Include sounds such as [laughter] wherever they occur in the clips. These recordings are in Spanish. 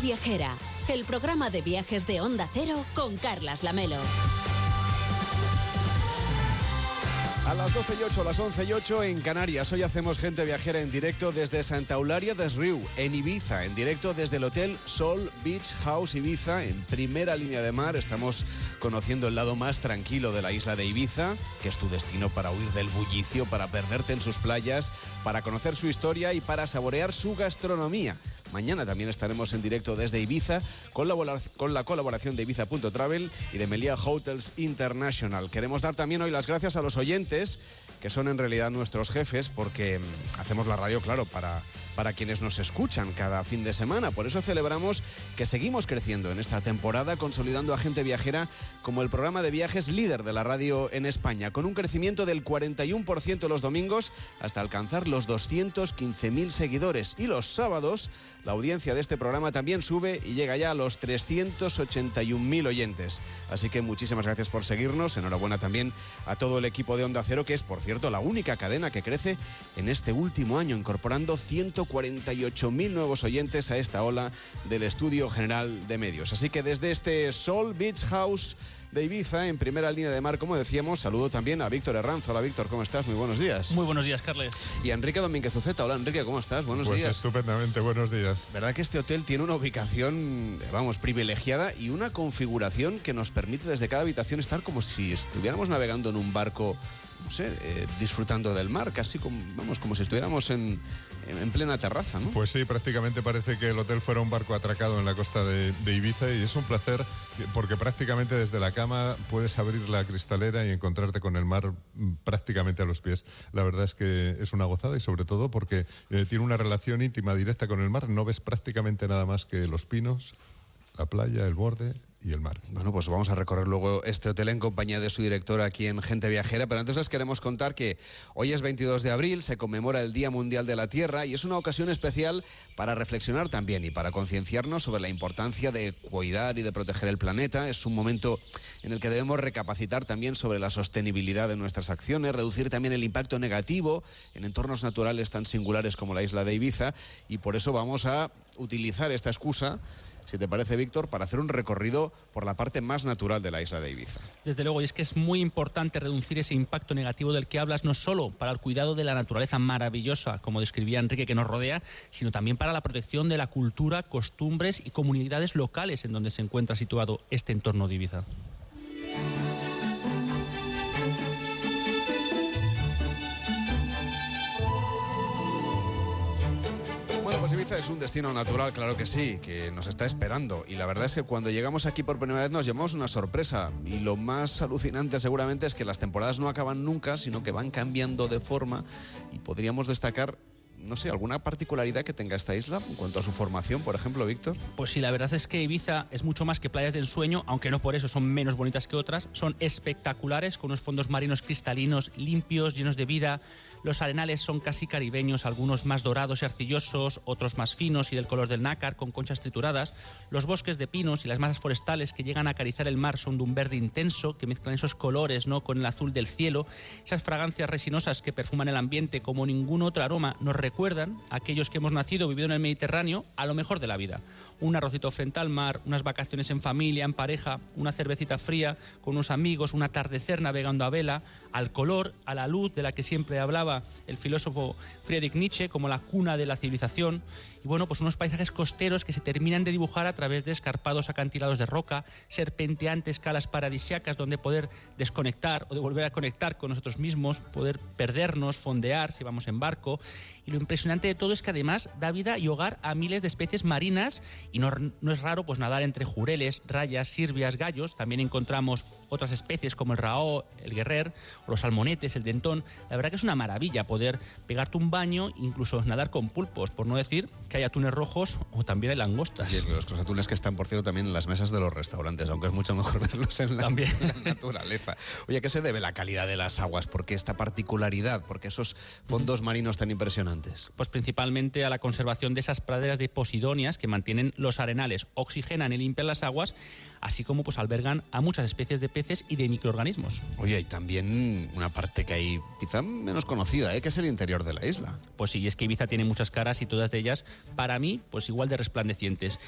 Viajera, el programa de viajes de Onda Cero con Carlas Lamelo. A las 12 y 8, las 11 y 8 en Canarias. Hoy hacemos gente viajera en directo desde Santa Eulalia de Riu, en Ibiza, en directo desde el Hotel Sol Beach House Ibiza, en primera línea de mar. Estamos conociendo el lado más tranquilo de la isla de Ibiza, que es tu destino para huir del bullicio, para perderte en sus playas, para conocer su historia y para saborear su gastronomía. Mañana también estaremos en directo desde Ibiza con la, colaboración de Ibiza.travel y de Melia Hotels International. Queremos dar también hoy las gracias a los oyentes, que son en realidad nuestros jefes, porque mm, hacemos la radio, claro, para para quienes nos escuchan cada fin de semana. Por eso celebramos que seguimos creciendo en esta temporada, consolidando a Gente Viajera como el programa de viajes líder de la radio en España, con un crecimiento del 41% los domingos hasta alcanzar los 215.000 seguidores. Y los sábados, la audiencia de este programa también sube y llega ya a los 381.000 oyentes. Así que muchísimas gracias por seguirnos. Enhorabuena también a todo el equipo de Onda Cero, que es, por cierto, la única cadena que crece en este último año, incorporando 100 48.000 nuevos oyentes a esta ola del Estudio General de Medios. Así que desde este Sol Beach House de Ibiza, en primera línea de mar, como decíamos, saludo también a Víctor Herranzo. Hola Víctor, ¿cómo estás? Muy buenos días. Muy buenos días, Carles. Y a Enrique Domínguez Uceta. Hola Enrique, ¿cómo estás? Buenos pues días. Estupendamente, buenos días. ¿Verdad que este hotel tiene una ubicación, vamos, privilegiada y una configuración que nos permite desde cada habitación estar como si estuviéramos navegando en un barco no sé, eh, disfrutando del mar, casi como, vamos, como si estuviéramos en, en, plena terraza, ¿no? Pues sí, prácticamente parece que el hotel fuera un barco atracado en la costa de, Ibiza y es un placer porque prácticamente desde la cama puedes abrir la cristalera y encontrarte con el mar mm, prácticamente a los pies. La verdad es que es una gozada y sobre todo porque eh, tiene una relación íntima directa con el mar, no ves prácticamente nada más que los pinos, la playa, el borde y el mar. Bueno, pues vamos a recorrer luego este hotel en compañía de su director aquí en Gente Viajera, pero antes les queremos contar que hoy es 22 de abril, se conmemora el Día Mundial de la Tierra y es una ocasión especial para reflexionar también y para concienciarnos sobre la importancia de cuidar y de proteger el planeta. Es un momento en el que debemos recapacitar también sobre la sostenibilidad de nuestras acciones, reducir también el impacto negativo en entornos naturales tan singulares como la isla de Ibiza y por eso vamos a utilizar esta excusa si te parece, Víctor, para hacer un recorrido por la parte más natural de la isla de Ibiza. Desde luego, y es que es muy importante reducir ese impacto negativo del que hablas, no solo para el cuidado de la naturaleza maravillosa, como describía Enrique, que nos rodea, sino también para la protección de la cultura, costumbres y comunidades locales en donde se encuentra situado este entorno de Ibiza. Ibiza es un destino natural, claro que sí, que nos está esperando. Y la verdad es que cuando llegamos aquí por primera vez nos llevamos una sorpresa. Y lo más alucinante seguramente es que las temporadas no acaban nunca, sino que van cambiando de forma. Y podríamos destacar no sé, alguna particularidad que tenga esta isla en cuanto a su formación, por ejemplo, Víctor? Pues sí, la verdad es que Ibiza es mucho más que playas de ensueño, aunque no por eso son menos bonitas que otras. Son espectaculares, con unos fondos marinos cristalinos, limpios, llenos de vida. Los arenales son casi caribeños, algunos más dorados y arcillosos, otros más finos y del color del nácar, con conchas trituradas. Los bosques de pinos y las masas forestales que llegan a acariciar el mar son de un verde intenso, que mezclan esos colores ¿no? con el azul del cielo. Esas fragancias resinosas que perfuman el ambiente como ningún otro aroma nos recuerdan a aquellos que hemos nacido vivido en el Mediterráneo a lo mejor de la vida. Un arrocito frente al mar, unas vacaciones en familia, en pareja, una cervecita fría con unos amigos, un atardecer navegando a vela, al color, a la luz de la que siempre hablaba el filósofo Friedrich Nietzsche como la cuna de la civilización y bueno, pues unos paisajes costeros que se terminan de dibujar a través de escarpados acantilados de roca, serpenteantes calas paradisiacas donde poder desconectar o de volver a conectar con nosotros mismos, poder perdernos, fondear si vamos en barco. Y lo impresionante de todo es que además da vida y hogar a miles de especies marinas y no, no es raro pues nadar entre jureles, rayas, sirvias, gallos. También encontramos otras especies como el raó, el guerrer, o los salmonetes, el dentón. La verdad que es una maravilla poder pegarte un baño, incluso nadar con pulpos, por no decir que hay atunes rojos o también hay langostas. Y los, atunes que están, por cierto, también en las mesas de los restaurantes, aunque es mucho mejor [laughs] verlos en la, también. [laughs] naturaleza. Oye, ¿a qué se debe la calidad de las aguas? ¿Por qué esta particularidad? ¿Por qué esos fondos marinos tan impresionantes? Pues principalmente a la conservación de esas praderas de posidonias que mantienen los arenales, oxigenan y limpian las aguas, así como pues albergan a muchas especies de peces y de microorganismos. Oye, hay también una parte que hay quizá menos conocida ¿eh? que es el interior de la isla. Pues sí, es que Ibiza tiene muchas caras y todas de ellas, para mí, pues igual de resplandecientes.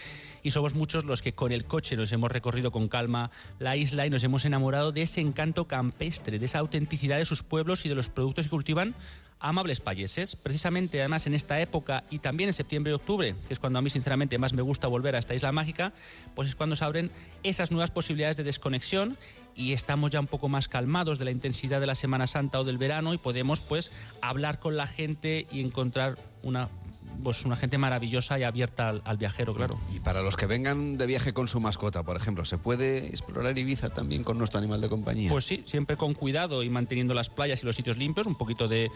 Y somos muchos los que con el coche nos hemos recorrido con calma la isla y nos hemos enamorado de ese encanto campestre, de esa autenticidad de sus pueblos y de los productos que cultivan amables payeses. Precisamente, además, en esta época y también en septiembre y octubre, que es cuando a mí, sinceramente, más me gusta volver a esta isla mágica, pues es cuando se abren esas nuevas posibilidades de desconexión y estamos ya un poco más calmados de la intensidad de la Semana Santa o del verano y podemos, pues, hablar con la gente y encontrar una pues una gente maravillosa y abierta al, viajero, claro. Y para los que vengan de viaje con su mascota, por ejemplo, ¿se puede explorar Ibiza también con nuestro animal de compañía? Pues sí, siempre con cuidado y manteniendo las playas y los sitios limpios, un poquito de,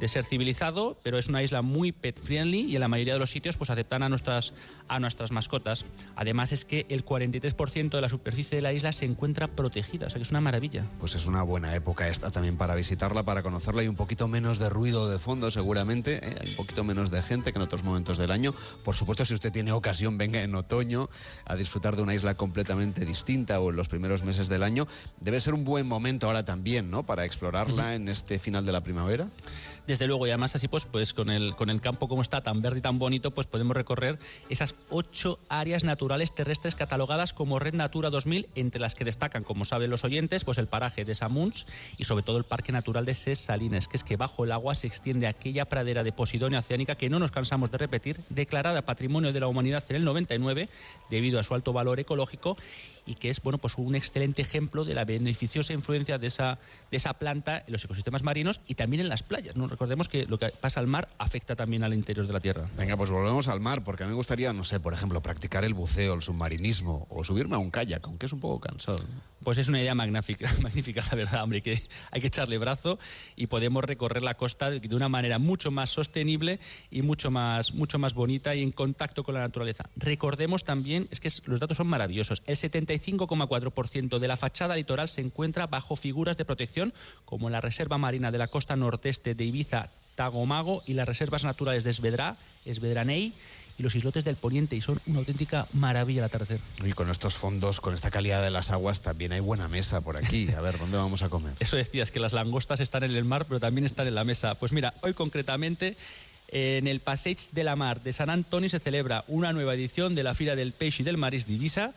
de ser civilizado, pero es una isla muy pet friendly y en la mayoría de los sitios pues aceptan a nuestras, a nuestras mascotas. Además es que el 43% de la superficie de la isla se encuentra protegida, o sea que es una maravilla. Pues es una buena época esta también para visitarla, para conocerla y un poquito menos de ruido de fondo seguramente, ¿eh? hay un poquito menos de gente que en otros momentos del año. Por supuesto, si usted tiene ocasión, venga en otoño a disfrutar de una isla completamente distinta o en los primeros meses del año. Debe ser un buen momento ahora también, ¿no? Para explorarla en este final de la primavera desde luego, y además así pues, pues con, el, con el campo como está tan verde y tan bonito, pues podemos recorrer esas ocho áreas naturales terrestres catalogadas como Red Natura 2000, entre las que destacan, como saben los oyentes, pues el paraje de Samunts y sobre todo el Parque Natural de Ses Salines, que es que bajo el agua se extiende aquella pradera de Posidonia oceánica que no nos cansamos de repetir, declarada Patrimonio de la Humanidad en el 99 debido a su alto valor ecológico y que es bueno, pues un excelente ejemplo de la beneficiosa influencia de esa, de esa planta en los ecosistemas marinos y también en las playas. ¿no? Recordemos que lo que pasa al mar afecta también al interior de la Tierra. Venga, pues volvemos al mar, porque a mí me gustaría, no sé, por ejemplo, practicar el buceo, el submarinismo o subirme a un kayak, aunque es un poco cansado. Pues es una idea magnífica, [laughs] magnífica, la verdad, hombre, que hay que echarle brazo y podemos recorrer la costa de una manera mucho más sostenible y mucho más, mucho más bonita y en contacto con la naturaleza. Recordemos también, es que los datos son maravillosos, el 75,4% de la fachada litoral se encuentra bajo figuras de protección como la Reserva Marina de la Costa Nordeste de Ibiza, Tagomago y las reservas naturales de Esvedra, Esvedraney y los islotes del poniente y son una auténtica maravilla al atardecer. Y con estos fondos, con esta calidad de las aguas, también hay buena mesa por aquí. A ver, ¿dónde vamos a comer? [laughs] Eso decías, que las langostas están en el mar, pero también están en la mesa. Pues mira, hoy concretamente en el Passeig de la Mar de San Antonio se celebra una nueva edición de la Fira del Peix y del Maris Divisa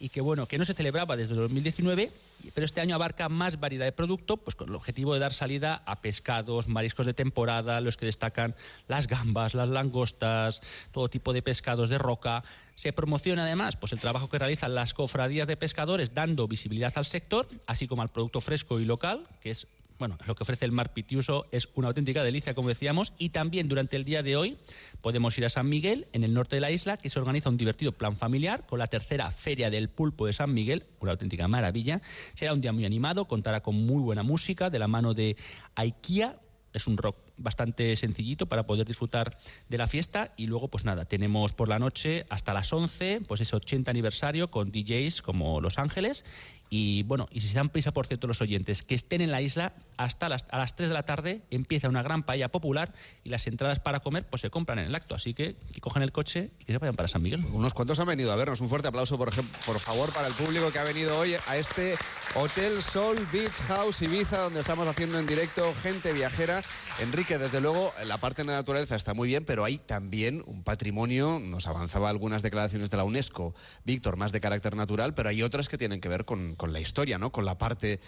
y que bueno, que no se celebraba desde 2019, pero este año abarca más variedad de producto, pues con el objetivo de dar salida a pescados, mariscos de temporada, los que destacan las gambas, las langostas, todo tipo de pescados de roca. Se promociona además pues el trabajo que realizan las cofradías de pescadores dando visibilidad al sector, así como al producto fresco y local, que es bueno, lo que ofrece el mar Pitiuso es una auténtica delicia, como decíamos, y también durante el día de hoy podemos ir a San Miguel, en el norte de la isla, que se organiza un divertido plan familiar con la tercera Feria del Pulpo de San Miguel, una auténtica maravilla. Será un día muy animado, contará con muy buena música de la mano de Aikia, es un rock bastante sencillito para poder disfrutar de la fiesta. Y luego pues nada, tenemos por la noche hasta las 11 pues ese 80 aniversario con DJs como Los Ángeles y bueno, y si se dan prisa, por cierto, los oyentes, que estén en la isla hasta las, a las 3 de la tarde, empieza una gran paella popular y las entradas para comer pues se compran en el acto. Así que, que cojan el coche y que se vayan para San Miguel. Unos cuantos han venido a vernos. Un fuerte aplauso, por, por favor, para el público que ha venido hoy a este Hotel Sol Beach House Ibiza, donde estamos haciendo en directo gente viajera. Enrique, desde luego, la parte de la naturaleza está muy bien, pero hay también un patrimonio, nos avanzaba algunas declaraciones de la UNESCO, Víctor, más de carácter natural, pero hay otras que tienen que ver con con la historia, ¿no? Con la parte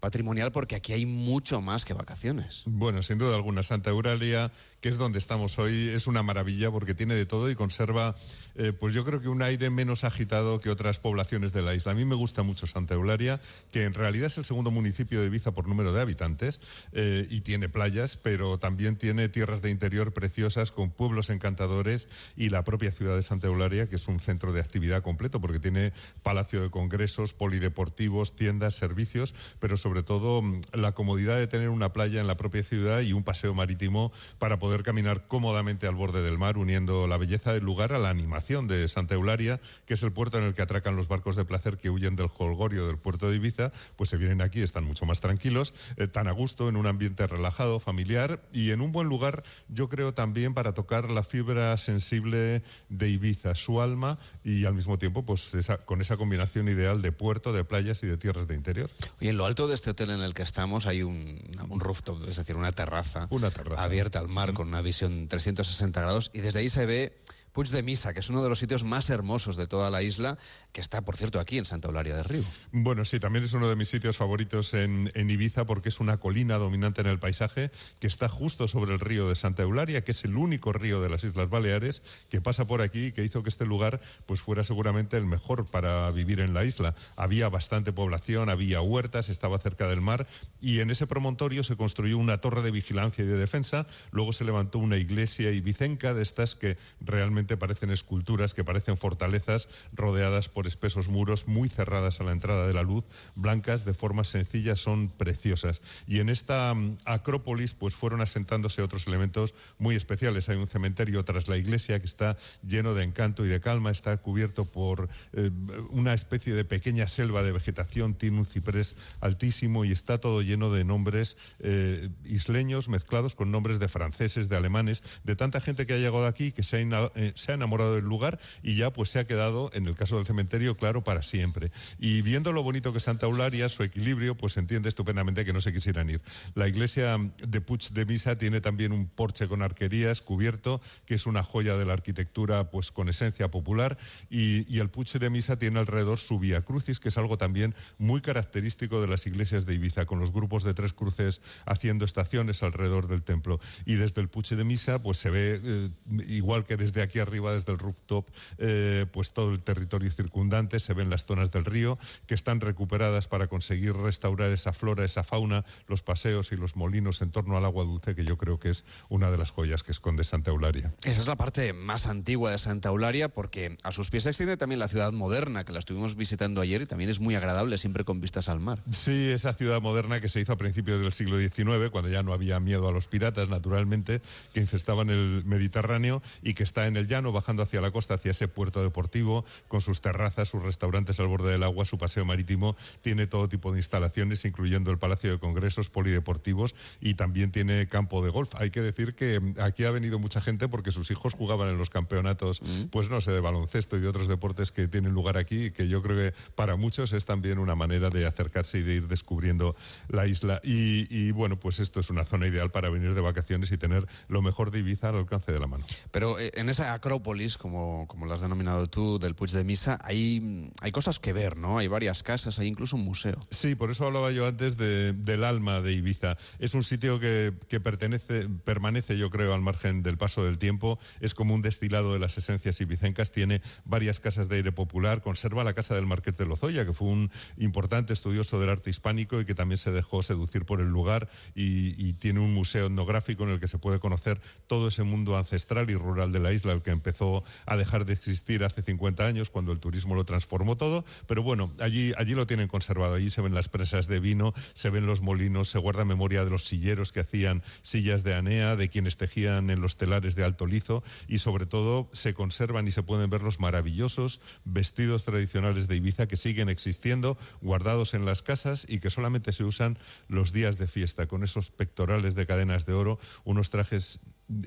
patrimonial porque aquí hay mucho más que vacaciones. Bueno, sin duda alguna, Santa Euralia, que es donde estamos hoy, es una maravilla porque tiene de todo y conserva, eh, pues yo creo que un aire menos agitado que otras poblaciones de la isla. A mí me gusta mucho Santa Eulalia, que en realidad es el segundo municipio de Ibiza por número de habitantes eh, y tiene playas, pero también tiene tierras de interior preciosas con pueblos encantadores y la propia ciudad de Santa Eulalia, que es un centro de actividad completo porque tiene palacio de congresos, polideportivos, tiendas, servicios, pero sobre todo mm, la comodidad de tener una playa en la propia ciudad y un paseo marítimo para poder caminar cómodamente al borde del mar, uniendo la belleza del lugar a la animación de Santa Eularia, que es el puerto en el que atracan los barcos de placer que huyen del holgorio del puerto de Ibiza, pues se vienen aquí, están mucho más tranquilos, eh, tan a gusto, en un ambiente relajado, familiar y en un buen lugar, yo creo también para tocar la fibra sensible de Ibiza, su alma y al mismo tiempo pues con esa combinación ideal de puerto, de playas y de tierras de interior. Y en lo alto de este este hotel en el que estamos hay un, un rooftop, es decir, una terraza, Una terraza. abierta al mar con una visión 360 grados y desde ahí se ve Puig de Misa, que es uno de los sitios más hermosos de toda la isla, que está, por cierto, aquí en Santa Eulalia del Río. Bueno, sí, también es uno de mis sitios favoritos en, Ibiza porque es una colina dominante en el paisaje que está justo sobre el río de Santa Eulalia, que es el único río de las Islas Baleares que pasa por aquí y que hizo que este lugar pues fuera seguramente el mejor para vivir en la isla. Había bastante población, había huertas, estaba cerca del mar y en ese promontorio se construyó una torre de vigilancia y de defensa, luego se levantó una iglesia ibicenca de estas que realmente parecen esculturas, que parecen fortalezas rodeadas por espesos muros muy cerradas a la entrada de la luz, blancas de formas sencillas, son preciosas. Y en esta um, acrópolis pues fueron asentándose otros elementos muy especiales. Hay un cementerio tras la iglesia que está lleno de encanto y de calma, está cubierto por eh, una especie de pequeña selva de vegetación, tiene un ciprés altísimo y está todo lleno de nombres eh, isleños mezclados con nombres de franceses, de alemanes, de tanta gente que ha llegado aquí que se ha, eh, se ha enamorado del lugar y ya pues se ha quedado, en el caso del cementerio, claro, para siempre. Y viendo lo bonito que es Santa Eularia, su equilibrio, pues entiende estupendamente que no se quisieran ir. La iglesia de Puig de Misa tiene también un porche con arquerías cubierto, que es una joya de la arquitectura pues con esencia popular, y, y el Puig de Misa tiene alrededor su Vía Crucis, que es algo también muy característico de las iglesias de Ibiza, con los grupos de tres cruces haciendo estaciones alrededor del templo. Y desde el Puig de Misa, pues se ve, eh, igual que desde aquí arriba, desde el rooftop, eh, pues todo el territorio circundante, se ven las zonas del río que están recuperadas para conseguir restaurar esa flora, esa fauna, los paseos y los molinos en torno al agua dulce, que yo creo que es una de las joyas que esconde Santa Eularia. Esa es la parte más antigua de Santa Eularia, porque a sus pies se extiende también la ciudad moderna, que la estuvimos visitando ayer y también es muy agradable, siempre con vistas al mar. Sí, esa ciudad moderna que se hizo a principios del siglo XIX, cuando ya no había miedo a los piratas, naturalmente, que infestaban el Mediterráneo y que está en el llano, bajando hacia la costa, hacia ese puerto deportivo, con sus terrazas, sus restaurantes al borde del agua, su paseo marítimo, tiene todo tipo de instalaciones, incluyendo el Palacio de Congresos, polideportivos y también tiene campo de golf. Hay que decir que aquí ha venido mucha gente porque sus hijos jugaban en los campeonatos, mm. pues no sé, de baloncesto y de otros deportes que tienen lugar aquí, que yo creo que para muchos es también una manera de acercarse y de ir descubriendo la isla. Y, y bueno, pues esto es una zona ideal para venir de vacaciones y tener lo mejor de Ibiza al alcance de la mano. Pero eh, en esa acrópolis, como, como has denominado tú, del Puig de Misa, hay, hay cosas que ver, ¿no? Hay varias casas, hay incluso un museo. Sí, por eso hablaba yo antes de, del alma de Ibiza. Es un sitio que, que pertenece, permanece, yo creo, al margen del paso del tiempo. Es como un destilado de las esencias ibicencas. Tiene varias casas de aire popular. Conserva la casa del Marqués de Lozoya, que fue un importante estudioso del arte hispánico y que también se dejó seducir por el lugar. Y, y tiene un museo etnográfico en el que se puede conocer todo ese mundo ancestral y rural de la isla, que empezó a dejar de existir hace 50 años cuando el turismo lo transformó todo, pero bueno, allí, allí lo tienen conservado, allí se ven las presas de vino, se ven los molinos, se guarda memoria de los silleros que hacían sillas de anea, de quienes tejían en los telares de alto lizo y sobre todo se conservan y se pueden ver los maravillosos vestidos tradicionales de Ibiza que siguen existiendo, guardados en las casas y que solamente se usan los días de fiesta, con esos pectorales de cadenas de oro, unos trajes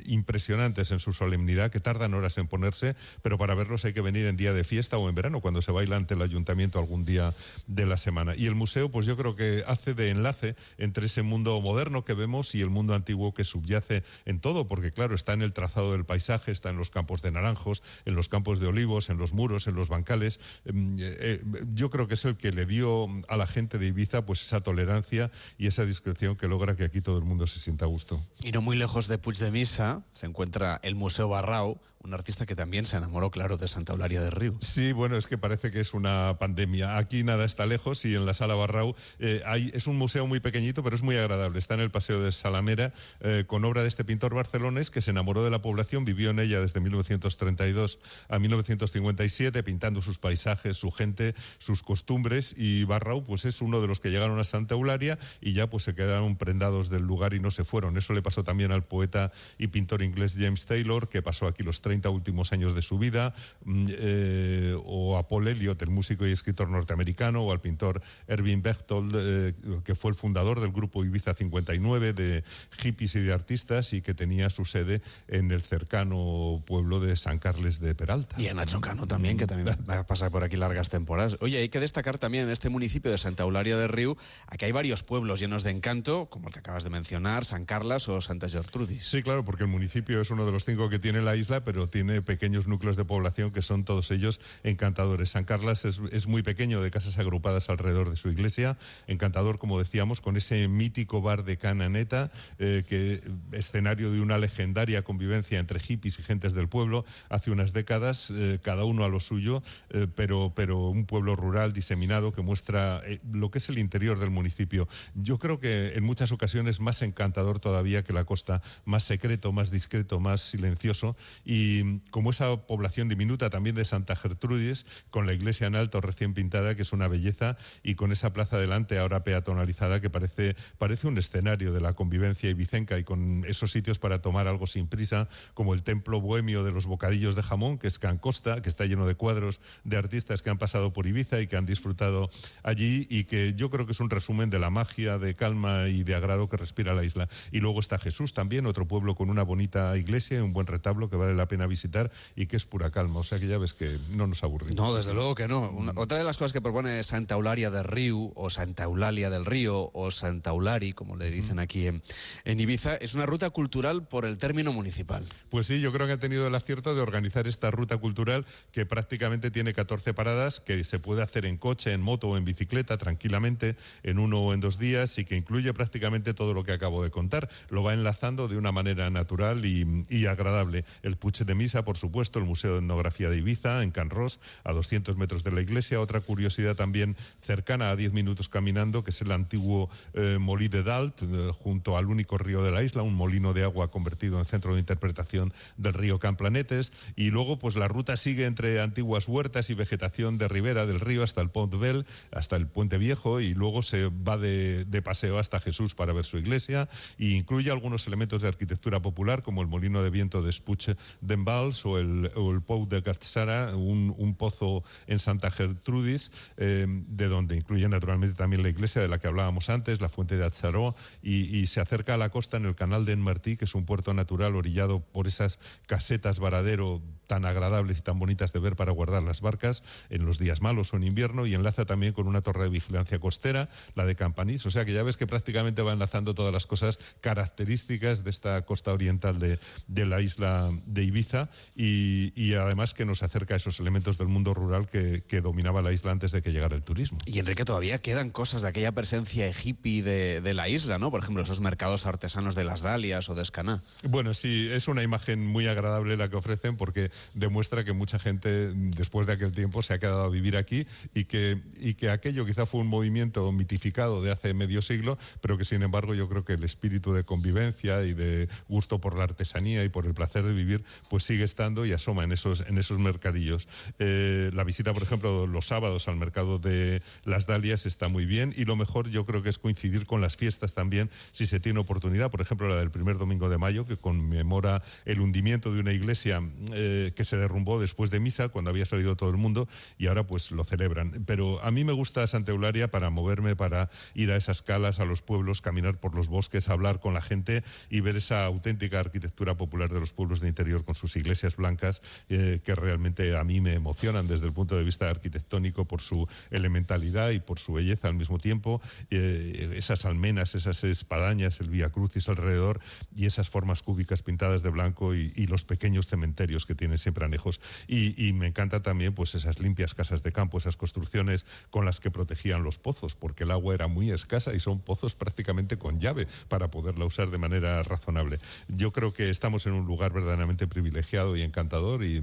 impresionantes en su solemnidad que tardan horas en ponerse, pero para verlos hay que venir en día de fiesta o en verano, cuando se baila ante el ayuntamiento algún día de la semana. Y el museo, pues yo creo que hace de enlace entre ese mundo moderno que vemos y el mundo antiguo que subyace en todo, porque claro, está en el trazado del paisaje, está en los campos de naranjos, en los campos de olivos, en los muros, en los bancales. Eh, yo creo que es el que le dio a la gente de Ibiza pues esa tolerancia y esa discreción que logra que aquí todo el mundo se sienta a gusto. Y no muy lejos de Puig se encuentra el Museo Barrao, un artista que también se enamoró, claro, de Santa Eulalia de Río. Sí, bueno, es que parece que es una pandemia. Aquí nada está lejos y en la Sala Barrau eh, es un museo muy pequeñito, pero es muy agradable. Está en el Paseo de Salamera, eh, con obra de este pintor barcelonés que se enamoró de la población, vivió en ella desde 1932 a 1957, pintando sus paisajes, su gente, sus costumbres. Y Barrau, pues es uno de los que llegaron a Santa Eulalia y ya pues se quedaron prendados del lugar y no se fueron. Eso le pasó también al poeta y pintor inglés James Taylor, que pasó aquí los 30 30 últimos años de su vida, mm, eh, o a Paul Elliott, el músico y escritor norteamericano, o al pintor Erwin Bechtold, eh, que fue el fundador del grupo Ibiza 59 de hippies y de artistas y que tenía su sede en el cercano pueblo de San Carles de Peralta. Y a Nacho Cano también, que también va a pasar por aquí largas temporadas. Oye, hay que destacar también en este municipio de Santa Eulalia de Riu, aquí hay varios pueblos llenos de encanto, como el que acabas de mencionar, San Carlas o Santa Gertrudis. Sí, claro, porque el municipio es uno de los cinco que tiene la isla, pero tiene pequeños núcleos de población que son todos ellos encantadores. San Carlas es, muy pequeño, de casas agrupadas alrededor de su iglesia, encantador, como decíamos, con ese mítico bar de Cananeta, eh, que escenario de una legendaria convivencia entre hippies y gentes del pueblo hace unas décadas, eh, cada uno a lo suyo, eh, pero, pero un pueblo rural diseminado que muestra lo que es el interior del municipio. Yo creo que en muchas ocasiones más encantador todavía que la costa, más secreto, más discreto, más silencioso y como esa población diminuta también de Santa Gertrudis, con la iglesia en alto recién pintada, que es una belleza, y con esa plaza delante ahora peatonalizada que parece, parece un escenario de la convivencia ibicenca y con esos sitios para tomar algo sin prisa, como el templo bohemio de los bocadillos de jamón, que es Cancosta, que está lleno de cuadros de artistas que han pasado por Ibiza y que han disfrutado allí y que yo creo que es un resumen de la magia, de calma y de agrado que respira la isla. Y luego está Jesús también, otro pueblo con una bonita iglesia y un buen retablo que vale la pena visitar y que es pura calma. O sea que ya ves que no nos aburrimos. No, desde luego que no. otra de las cosas que propone Santa Eulalia del Río, o Santa Eulalia del Río, o Santa Eulari, como le dicen aquí en, en Ibiza, es una ruta cultural por el término municipal. Pues sí, yo creo que ha tenido el acierto de organizar esta ruta cultural que prácticamente tiene 14 paradas, que se puede hacer en coche, en moto o en bicicleta tranquilamente, en uno o en dos días y que incluye prácticamente todo lo que acabo de contar. Lo va enlazando de una manera natural y, agradable. El Puche de Misa, por supuesto, el Museo de Etnografía de Ibiza, en Can Ros, a 200 metros de la iglesia. Otra curiosidad también cercana a 10 minutos caminando, que es el antiguo eh, Molí de Dalt, eh, junto al único río de la isla, un molino de agua convertido en centro de interpretación del río Camplanetes. Y luego, pues la ruta sigue entre antiguas huertas y vegetación de ribera del río hasta el Pont Bell, hasta el Puente Viejo, y luego se va de, paseo hasta Jesús para ver su iglesia, e incluye algunos elementos de arquitectura popular, como el molino de viento de D'Envals o el, o Pou de Gatsara, un, un, pozo en Santa Gertrudis, eh, de donde incluye naturalmente también la iglesia de la que hablábamos antes, la fuente de Atzaró, y, y se acerca a la costa en el canal de Enmartí, que es un puerto natural orillado por esas casetas varadero tan agradables y tan bonitas de ver para guardar las barcas en los días malos o en invierno y enlaza también con una torre de vigilancia costera, la de Campanís. O sea que ya ves que prácticamente va enlazando todas las cosas características de esta costa oriental de, de la isla de Ibiza y, y, además que nos acerca a esos elementos del mundo rural que, que, dominaba la isla antes de que llegara el turismo. Y Enrique, todavía quedan cosas de aquella presencia hippie de, de la isla, ¿no? Por ejemplo, esos mercados artesanos de las Dalias o de Escaná. Bueno, sí, es una imagen muy agradable la que ofrecen porque demuestra que mucha gente después de aquel tiempo se ha quedado a vivir aquí y que, y que aquello quizá fue un movimiento mitificado de hace medio siglo, pero que sin embargo yo creo que el espíritu de convivencia y de gusto por la artesanía y por el placer de vivir, pues sigue estando y asoma en esos, en esos mercadillos. Eh, la visita, por ejemplo, los sábados al mercado de las Dalias está muy bien y lo mejor yo creo que es coincidir con las fiestas también, si se tiene oportunidad, por ejemplo, la del primer domingo de mayo, que conmemora el hundimiento de una iglesia eh, que se derrumbó después de misa, cuando había salido todo el mundo, y ahora pues lo celebran. Pero a mí me gusta Santa Eularia para moverme, para ir a esas calas, a los pueblos, caminar por los bosques, hablar con la gente y ver esa auténtica arquitectura popular de los pueblos de interior con sus iglesias blancas eh, que realmente a mí me emocionan desde el punto de vista arquitectónico por su elementalidad y por su belleza al mismo tiempo. Eh, esas almenas, esas espadañas, el Vía Crucis alrededor y esas formas cúbicas pintadas de blanco y, y los pequeños cementerios que siempre anejos. Y, y, me encanta también pues esas limpias casas de campo, esas construcciones con las que protegían los pozos, porque el agua era muy escasa y son pozos prácticamente con llave para poderla usar de manera razonable. Yo creo que estamos en un lugar verdaderamente privilegiado y encantador y,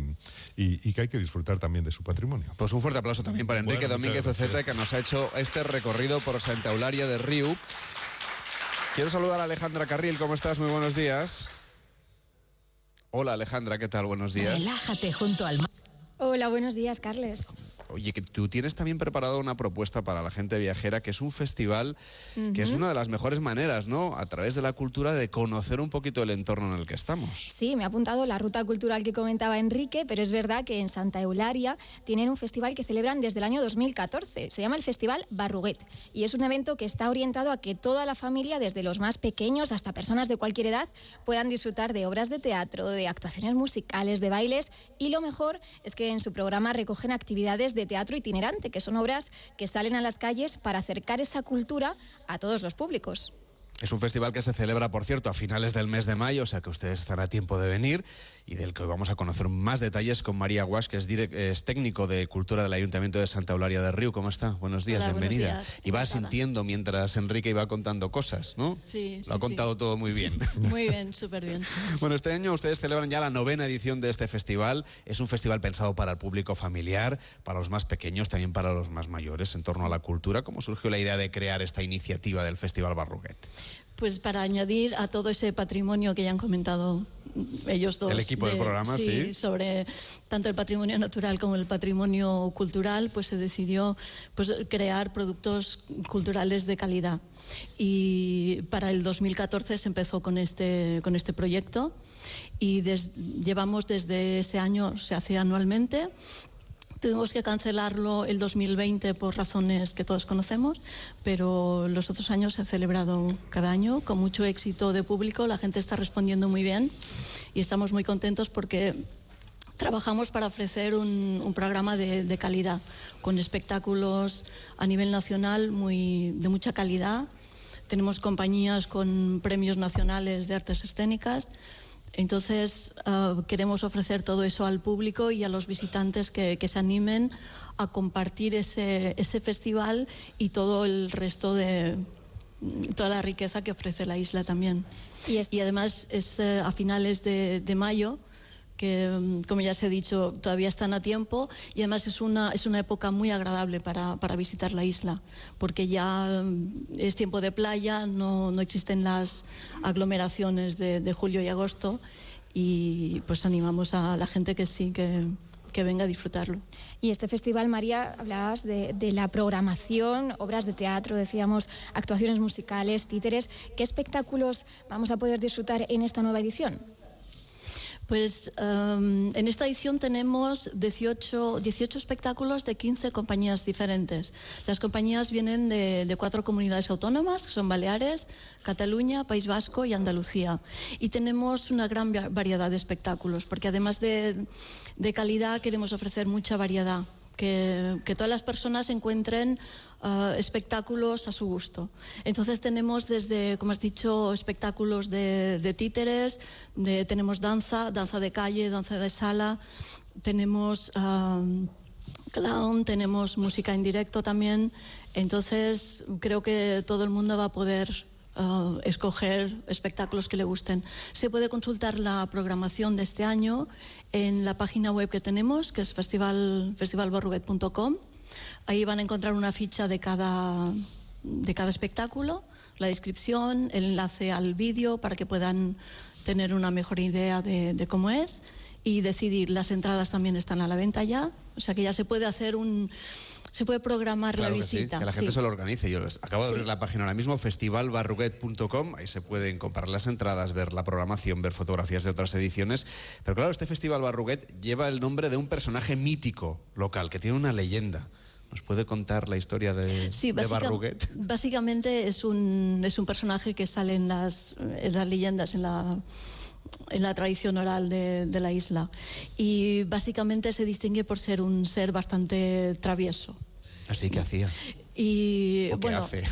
y, y que hay que disfrutar también de su patrimonio. Pues un fuerte aplauso también para Enrique Bueno, Domínguez Oceta, que nos ha hecho este recorrido por Santa Eulalia de Riu. Quiero saludar a Alejandra Carril, ¿cómo estás? Muy buenos días. Hola Alejandra, ¿qué tal? Buenos días. Relájate junto al mar. Hola, buenos días, Carles. Oye, que tú tienes también preparado una propuesta para la gente viajera, que es un festival que es una de las mejores maneras, ¿no? A través de la cultura de conocer un poquito el entorno en el que estamos. Sí, me ha apuntado la ruta cultural que comentaba Enrique, pero es verdad que en Santa Eularia tienen un festival que celebran desde el año 2014. Se llama el Festival Barruguet y es un evento que está orientado a que toda la familia, desde los más pequeños hasta personas de cualquier edad, puedan disfrutar de obras de teatro, de actuaciones musicales, de bailes y lo mejor es que en su programa recogen actividades de teatro itinerante, que son obras que salen a las calles para acercar esa cultura a todos los públicos. Es un festival que se celebra, por cierto, a finales del mes de mayo, o sea que ustedes están a tiempo de venir y del que hoy vamos a conocer más detalles con María Guas, que es, es técnico de cultura del Ayuntamiento de Santa Eulalia de Río. ¿Cómo está? Buenos días, bienvenida. y va sintiendo mientras Enrique iba contando cosas, ¿no? Sí. Lo ha contado todo muy bien. [laughs] Muy bien, súper bien. [laughs] bueno, este año ustedes celebran ya la novena edición de este festival. Es un festival pensado para el público familiar, para los más pequeños, también para los más mayores, en torno a la cultura. ¿Cómo surgió la idea de crear esta iniciativa del Festival Barruguet? Pues para añadir a todo ese patrimonio que ya han comentado ellos dos. El equipo del programa, sí, Sobre tanto el patrimonio natural como el patrimonio cultural, pues se decidió pues, crear productos culturales de calidad. Y para el 2014 se empezó con este, con este proyecto y llevamos desde ese año, se hace anualmente Tuvimos que cancelarlo el 2020 por razones que todos conocemos, pero los otros años se ha celebrado cada año con mucho éxito de público. La gente está respondiendo muy bien y estamos muy contentos porque trabajamos para ofrecer un, programa de, calidad, con espectáculos a nivel nacional muy, de mucha calidad. Tenemos compañías con premios nacionales de artes escénicas entonces, ah, queremos ofrecer todo eso al público y a los visitantes que, se animen a compartir ese, festival y todo el resto de toda la riqueza que ofrece la isla también. Y, además es eh, a finales de mayo que, mm, como ya se ha dicho, todavía están a tiempo y además es una, es una época muy agradable para, para visitar la isla, porque ya mm, es tiempo de playa, no, no existen las aglomeraciones de, de, julio y agosto y pues animamos a la gente que sí, que, que venga a disfrutarlo. Y este festival, María, hablabas de, de, la programación, obras de teatro, decíamos, actuaciones musicales, títeres. ¿Qué espectáculos vamos a poder disfrutar en esta nueva edición? Pues em, en esta edición tenemos 18, 18, espectáculos de 15 compañías diferentes. Las compañías vienen de, cuatro comunidades autónomas, que son Baleares, Cataluña, País Vasco y Andalucía. Y tenemos una gran variedad de espectáculos, porque además de, de calidad queremos ofrecer mucha variedad. Que, que, todas las personas encuentren uh, espectáculos a su gusto. Entonces tenemos desde, como has dicho, espectáculos de, de títeres, de, tenemos danza, danza de calle, danza de sala, tenemos uh, clown, tenemos música en directo también. Entonces creo que todo el mundo va a poder Uh, escoger espectáculos que le gusten. Se puede consultar la programación de este año en la página web que tenemos, que es festival. Ahí van a encontrar una ficha de cada, de cada espectáculo, la descripción, el enlace al vídeo para que puedan tener una mejor idea de, cómo es y decidir. Las entradas también están a la venta ya, o sea que ya se puede hacer un se puede programar la visita. que la gente se lo organice. Yo acabo de abrir la página ahora mismo, festivalbarruguet.com, ahí se pueden comprar las entradas, ver la programación, ver fotografías de otras ediciones. Pero claro, este Festival Barruguet lleva el nombre de un personaje mítico local, que tiene una leyenda. ¿Nos puede contar la historia de, sí, Barruguet? [laughs] Básicamente es un, es un personaje que sale en las, las leyendas, en la, en la tradición oral de, de, la isla. Y básicamente se distingue por ser un ser bastante travieso. Así que hacía. Y bueno, hace?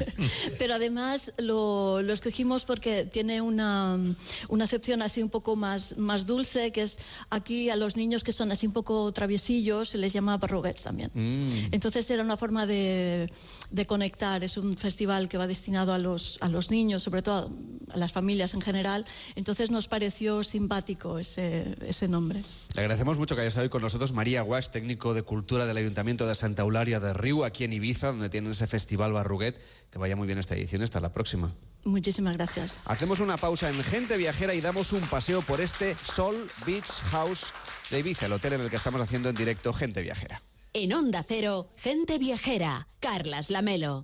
[laughs] pero además lo, lo, escogimos porque tiene una, una acepción así un poco más, más dulce, que es aquí a los niños que son así un poco traviesillos se les llama barruguets también. Mm. Entonces era una forma de, de, conectar, es un festival que va destinado a los, a los niños, sobre todo a las familias en general, entonces nos pareció simpático ese, ese nombre. Le agradecemos mucho que haya estado hoy con nosotros María Guas, técnico de cultura del Ayuntamiento de Santa Eularia de Río, aquí en Ibiza donde tienen ese festival Barruguet. Que vaya muy bien esta edición. Hasta la próxima. Muchísimas gracias. Hacemos una pausa en Gente Viajera y damos un paseo por este Sol Beach House de Ibiza, el hotel en el que estamos haciendo en directo Gente Viajera. En Onda Cero, gente viajera. Carlas Lamelo.